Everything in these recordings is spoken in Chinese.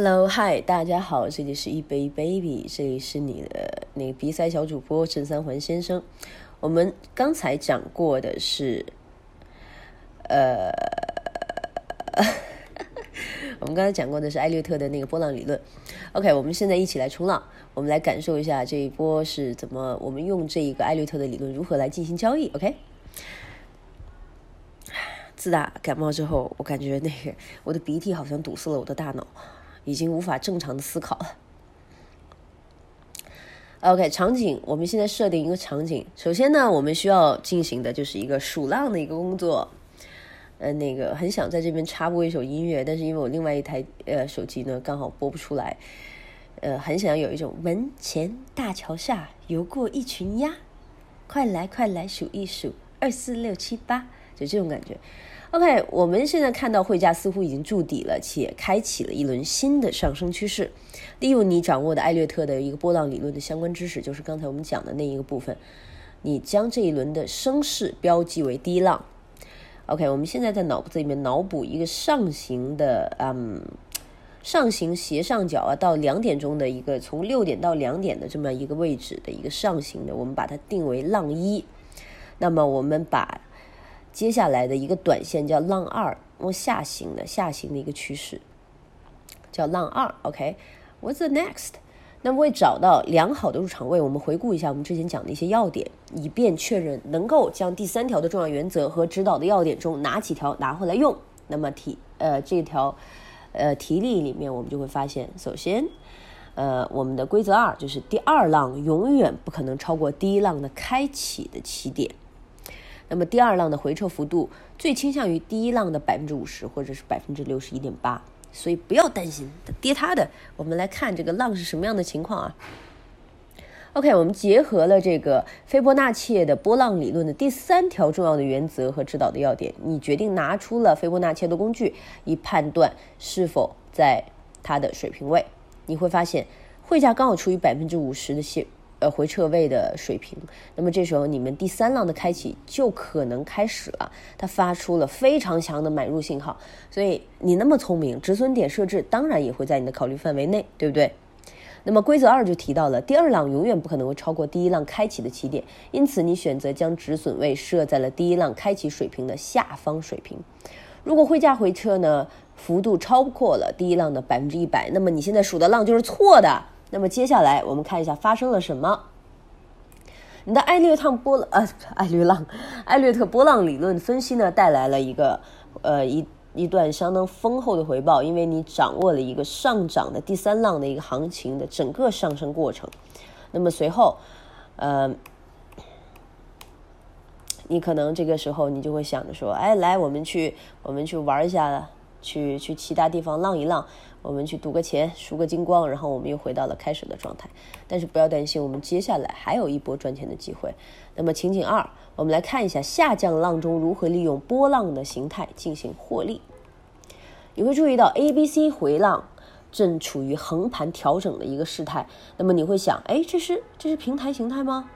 Hello，嗨，大家好，这里是一杯 baby，这里是你的那个鼻塞小主播郑三环先生。我们刚才讲过的是，呃，我们刚才讲过的是艾略特的那个波浪理论。OK，我们现在一起来冲浪，我们来感受一下这一波是怎么，我们用这一个艾略特的理论如何来进行交易。OK。自打感冒之后，我感觉那个我的鼻涕好像堵塞了我的大脑。已经无法正常的思考了。OK，场景，我们现在设定一个场景。首先呢，我们需要进行的就是一个数浪的一个工作。呃，那个很想在这边插播一首音乐，但是因为我另外一台呃手机呢刚好播不出来。呃，很想有一种门前大桥下游过一群鸭，快来快来数一数，二四六七八，就这种感觉。OK，我们现在看到汇价似乎已经筑底了，且开启了一轮新的上升趋势。利用你掌握的艾略特的一个波浪理论的相关知识，就是刚才我们讲的那一个部分，你将这一轮的升势标记为低浪。OK，我们现在在脑子里面脑补一个上行的，嗯，上行斜上角啊，到两点钟的一个从六点到两点的这么一个位置的一个上行的，我们把它定为浪一。那么我们把接下来的一个短线叫浪二，往下行的下行的一个趋势，叫浪二。OK，What's the next？那么为找到良好的入场位，我们回顾一下我们之前讲的一些要点，以便确认能够将第三条的重要原则和指导的要点中哪几条拿回来用。那么题呃这条呃题例里面，我们就会发现，首先呃我们的规则二就是第二浪永远不可能超过第一浪的开启的起点。那么第二浪的回撤幅度最倾向于第一浪的百分之五十或者是百分之六十一点八，所以不要担心它跌它的。我们来看这个浪是什么样的情况啊？OK，我们结合了这个斐波那契的波浪理论的第三条重要的原则和指导的要点，你决定拿出了斐波那契的工具，以判断是否在它的水平位。你会发现汇价刚好处于百分之五十的线。呃，回撤位的水平，那么这时候你们第三浪的开启就可能开始了，它发出了非常强的买入信号，所以你那么聪明，止损点设置当然也会在你的考虑范围内，对不对？那么规则二就提到了，第二浪永远不可能会超过第一浪开启的起点，因此你选择将止损位设在了第一浪开启水平的下方水平。如果汇价回撤呢，幅度超过了第一浪的百分之一百，那么你现在数的浪就是错的。那么接下来我们看一下发生了什么。你的艾略特波呃艾略浪艾略特波浪理论分析呢带来了一个呃一一段相当丰厚的回报，因为你掌握了一个上涨的第三浪的一个行情的整个上升过程。那么随后，呃，你可能这个时候你就会想着说，哎，来我们去我们去玩一下了。去去其他地方浪一浪，我们去赌个钱，输个精光，然后我们又回到了开始的状态。但是不要担心，我们接下来还有一波赚钱的机会。那么情景二，我们来看一下下降浪中如何利用波浪的形态进行获利。你会注意到 A、B、C 回浪正处于横盘调整的一个事态。那么你会想，哎，这是这是平台形态吗？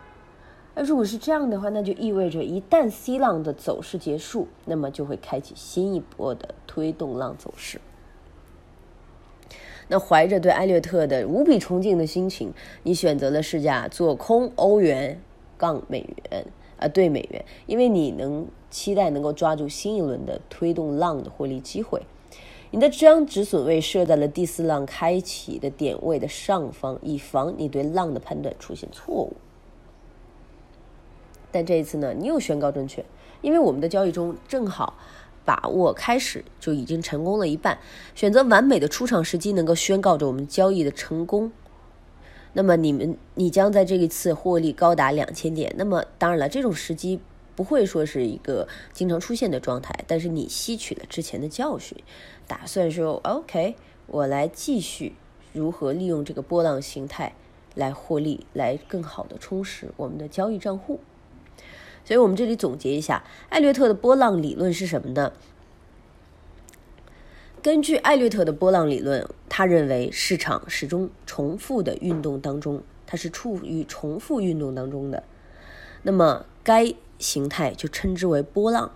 那如果是这样的话，那就意味着一旦 C 浪的走势结束，那么就会开启新一波的推动浪走势。那怀着对艾略特的无比崇敬的心情，你选择了试驾做空欧元杠美元啊，对美元，因为你能期待能够抓住新一轮的推动浪的获利机会。你的将止损位设在了第四浪开启的点位的上方，以防你对浪的判断出现错误。但这一次呢，你又宣告正确，因为我们的交易中正好把握开始就已经成功了一半，选择完美的出场时机，能够宣告着我们交易的成功。那么你们，你将在这一次获利高达两千点。那么当然了，这种时机不会说是一个经常出现的状态，但是你吸取了之前的教训，打算说 OK，我来继续如何利用这个波浪形态来获利，来更好的充实我们的交易账户。所以我们这里总结一下，艾略特的波浪理论是什么呢？根据艾略特的波浪理论，他认为市场始终重复的运动当中，它是处于重复运动当中的，那么该形态就称之为波浪。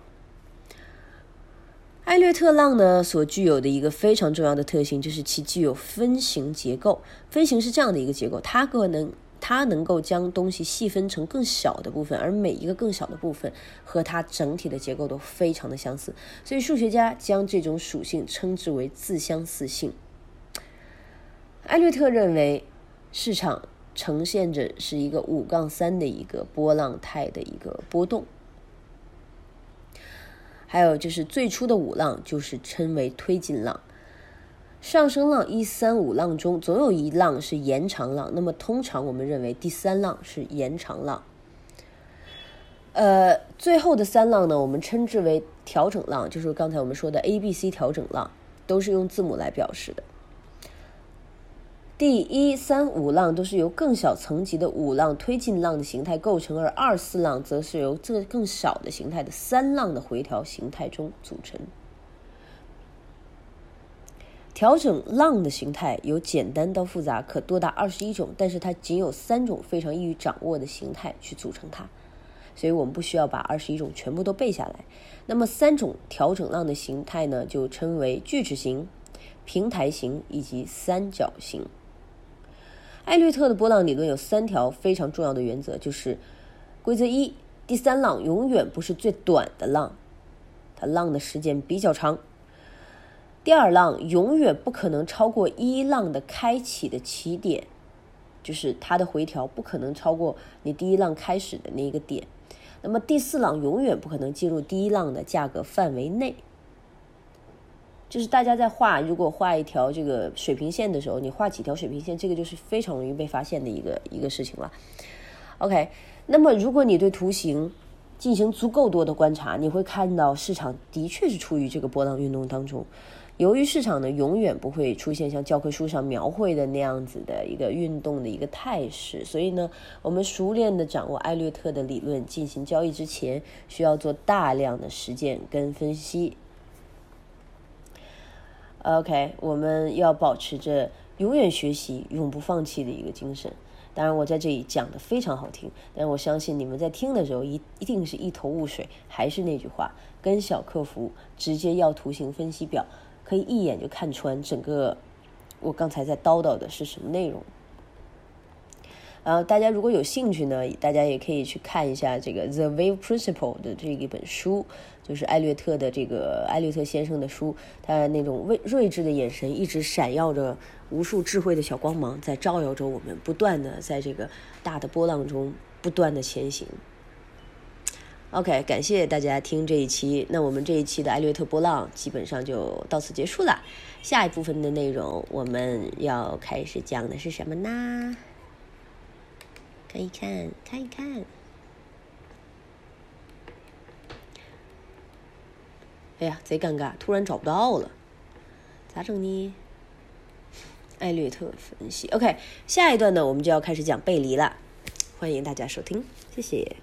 艾略特浪呢所具有的一个非常重要的特性，就是其具有分形结构。分形是这样的一个结构，它可能它能够将东西细分成更小的部分，而每一个更小的部分和它整体的结构都非常的相似。所以数学家将这种属性称之为自相似性。艾略特认为，市场呈现着是一个五杠三的一个波浪态的一个波动。还有就是最初的五浪，就是称为推进浪。上升浪一三五浪中，总有一浪是延长浪。那么通常我们认为第三浪是延长浪。呃，最后的三浪呢，我们称之为调整浪，就是刚才我们说的 A、B、C 调整浪，都是用字母来表示的。第一、三、五浪都是由更小层级的五浪推进浪的形态构成，而二、四浪则是由这更小的形态的三浪的回调形态中组成。调整浪的形态由简单到复杂，可多达二十一种，但是它仅有三种非常易于掌握的形态去组成它，所以我们不需要把二十一种全部都背下来。那么三种调整浪的形态呢，就称为锯齿形、平台形以及三角形。艾略特的波浪理论有三条非常重要的原则，就是规则一：第三浪永远不是最短的浪，它浪的时间比较长；第二浪永远不可能超过一浪的开启的起点，就是它的回调不可能超过你第一浪开始的那个点；那么第四浪永远不可能进入第一浪的价格范围内。就是大家在画，如果画一条这个水平线的时候，你画几条水平线，这个就是非常容易被发现的一个一个事情了。OK，那么如果你对图形进行足够多的观察，你会看到市场的确是处于这个波浪运动当中。由于市场呢永远不会出现像教科书上描绘的那样子的一个运动的一个态势，所以呢，我们熟练的掌握艾略特的理论进行交易之前，需要做大量的实践跟分析。OK，我们要保持着永远学习、永不放弃的一个精神。当然，我在这里讲的非常好听，但我相信你们在听的时候一一定是一头雾水。还是那句话，跟小客服直接要图形分析表，可以一眼就看穿整个我刚才在叨叨的是什么内容。呃大家如果有兴趣呢，大家也可以去看一下这个《The Wave Principle》的这一本书，就是艾略特的这个艾略特先生的书。他那种睿睿智的眼神，一直闪耀着无数智慧的小光芒，在照耀着我们，不断的在这个大的波浪中不断的前行。OK，感谢大家听这一期。那我们这一期的艾略特波浪基本上就到此结束了。下一部分的内容我们要开始讲的是什么呢？看一看，看一看。哎呀，贼尴尬，突然找不到了，咋整呢？艾略特分析，OK，下一段呢，我们就要开始讲背离了，欢迎大家收听，谢谢。